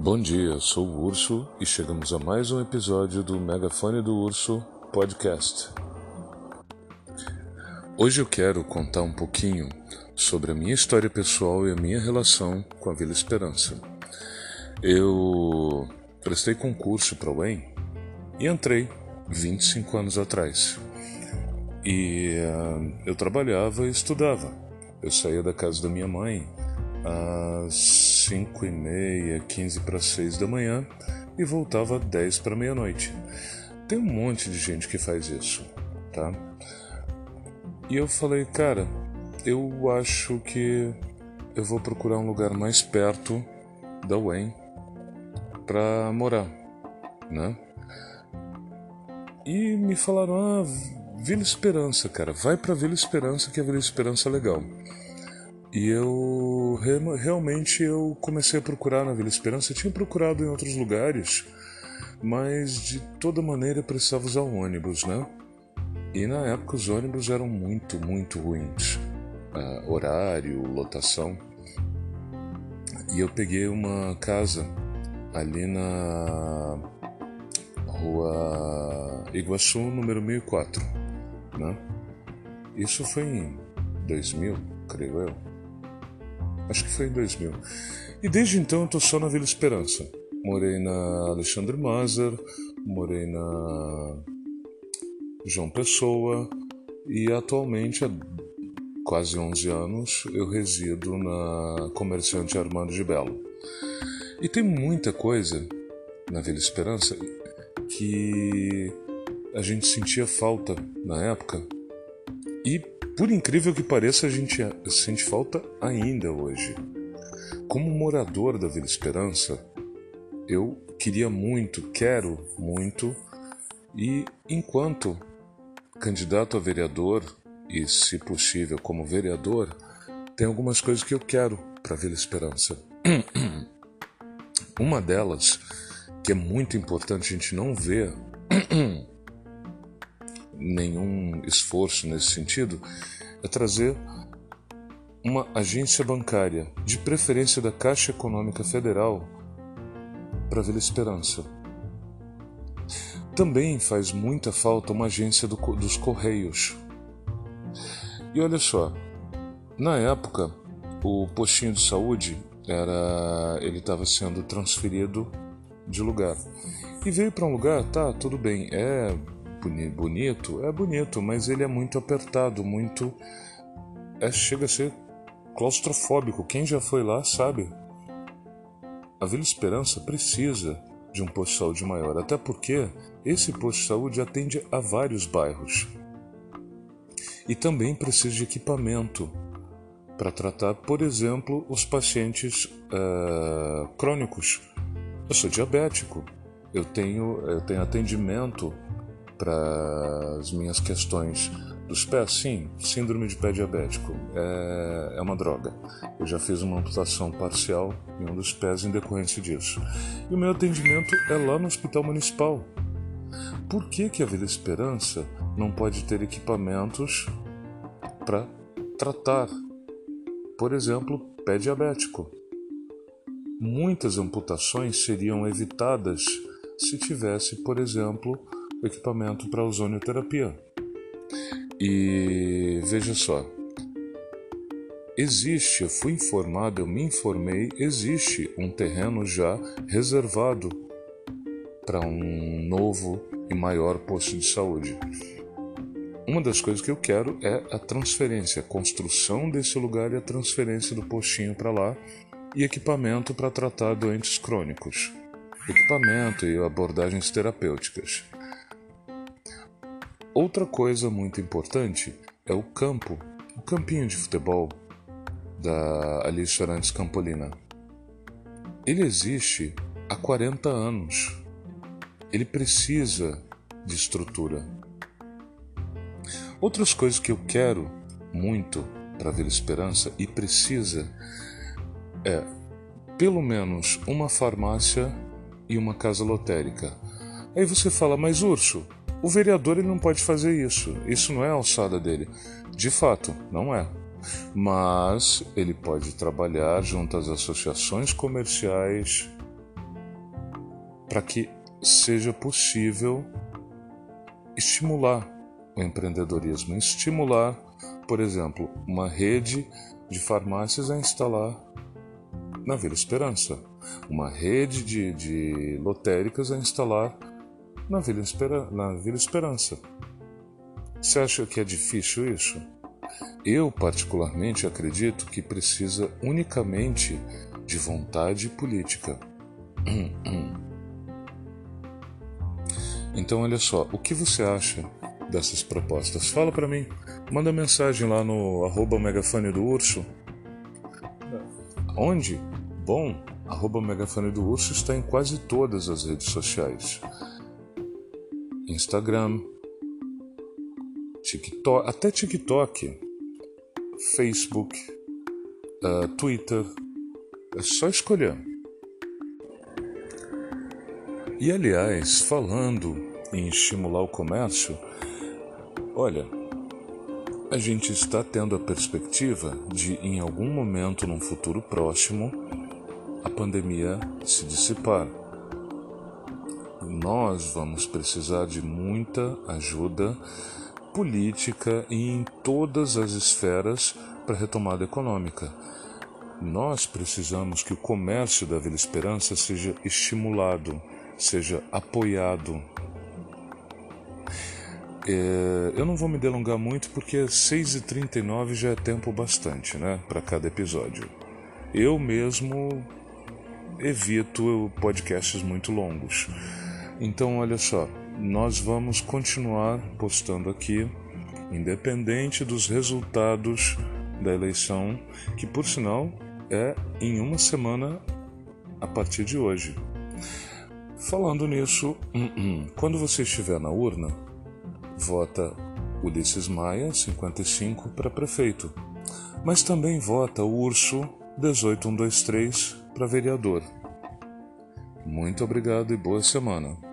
Bom dia, sou o Urso e chegamos a mais um episódio do Megafone do Urso Podcast. Hoje eu quero contar um pouquinho sobre a minha história pessoal e a minha relação com a Vila Esperança. Eu prestei concurso para o UEM e entrei 25 anos atrás. E uh, eu trabalhava e estudava. Eu saía da casa da minha mãe às 5 e meia, 15 para 6 da manhã e voltava às 10 para meia-noite. Tem um monte de gente que faz isso, tá? E eu falei, cara, eu acho que eu vou procurar um lugar mais perto da UEM para morar, né? E me falaram, ah, Vila Esperança, cara, vai para Vila Esperança que a Vila Esperança é legal. E eu realmente eu comecei a procurar na Vila Esperança. Eu tinha procurado em outros lugares, mas de toda maneira precisava usar um ônibus, né? E na época os ônibus eram muito, muito ruins. Uh, horário, lotação. E eu peguei uma casa ali na rua Iguaçu, número 1004, né? Isso foi em 2000, creio eu. Acho que foi em 2000. E desde então eu tô só na Vila Esperança. Morei na Alexandre Mazar, morei na João Pessoa e atualmente há quase 11 anos eu resido na Comerciante Armando de Belo. E tem muita coisa na Vila Esperança que a gente sentia falta na época e por incrível que pareça, a gente sente falta ainda hoje. Como morador da Vila Esperança, eu queria muito, quero muito, e enquanto candidato a vereador, e se possível como vereador, tem algumas coisas que eu quero para a Vila Esperança. Uma delas, que é muito importante, a gente não vê nenhum esforço nesse sentido, é trazer uma agência bancária, de preferência da Caixa Econômica Federal, para Vila Esperança. Também faz muita falta uma agência do, dos Correios. E olha só, na época, o postinho de saúde era ele estava sendo transferido de lugar. E veio para um lugar, tá, tudo bem, é bonito, é bonito, mas ele é muito apertado, muito. É, chega a ser claustrofóbico. Quem já foi lá sabe. A Vila Esperança precisa de um posto de saúde maior, até porque esse posto de saúde atende a vários bairros. E também precisa de equipamento para tratar, por exemplo, os pacientes uh, crônicos. Eu sou diabético, eu tenho, eu tenho atendimento para as minhas questões dos pés, sim, síndrome de pé diabético é, é uma droga. Eu já fiz uma amputação parcial em um dos pés em decorrência disso. E o meu atendimento é lá no Hospital Municipal. Por que, que a Vila Esperança não pode ter equipamentos para tratar, por exemplo, pé diabético? Muitas amputações seriam evitadas se tivesse, por exemplo, equipamento para ozonioterapia. E veja só, existe, eu fui informado, eu me informei, existe um terreno já reservado para um novo e maior posto de saúde. Uma das coisas que eu quero é a transferência, a construção desse lugar e a transferência do postinho para lá e equipamento para tratar doentes crônicos. Equipamento e abordagens terapêuticas. Outra coisa muito importante é o campo, o campinho de futebol da Alice Charantes Campolina. Ele existe há 40 anos. Ele precisa de estrutura. Outras coisas que eu quero muito para Vila Esperança e precisa é pelo menos uma farmácia e uma casa lotérica. Aí você fala, mas Urso, o vereador ele não pode fazer isso. Isso não é alçada dele. De fato, não é. Mas ele pode trabalhar junto às associações comerciais para que seja possível estimular o empreendedorismo, estimular, por exemplo, uma rede de farmácias a instalar na Vila Esperança, uma rede de, de lotéricas a instalar na Vila, Espera, na Vila Esperança. Você acha que é difícil isso? Eu, particularmente, acredito que precisa unicamente de vontade política. Então, olha só, o que você acha dessas propostas? Fala para mim, manda mensagem lá no arroba megafone do urso. Onde? Bom, arroba megafone do urso está em quase todas as redes sociais. Instagram, TikTok, até TikTok, Facebook, uh, Twitter. É só escolher. E aliás, falando em estimular o comércio, olha, a gente está tendo a perspectiva de, em algum momento, num futuro próximo, a pandemia se dissipar. Nós vamos precisar de muita ajuda política em todas as esferas para a retomada econômica. Nós precisamos que o comércio da Vila Esperança seja estimulado seja apoiado. É, eu não vou me delongar muito porque 6h39 já é tempo bastante né, para cada episódio. Eu mesmo evito podcasts muito longos. Então, olha só, nós vamos continuar postando aqui, independente dos resultados da eleição, que por sinal é em uma semana a partir de hoje. Falando nisso, hum, hum, quando você estiver na urna, vota Ulisses Maia, 55, para prefeito. Mas também vota o Urso 18123 para vereador. Muito obrigado e boa semana.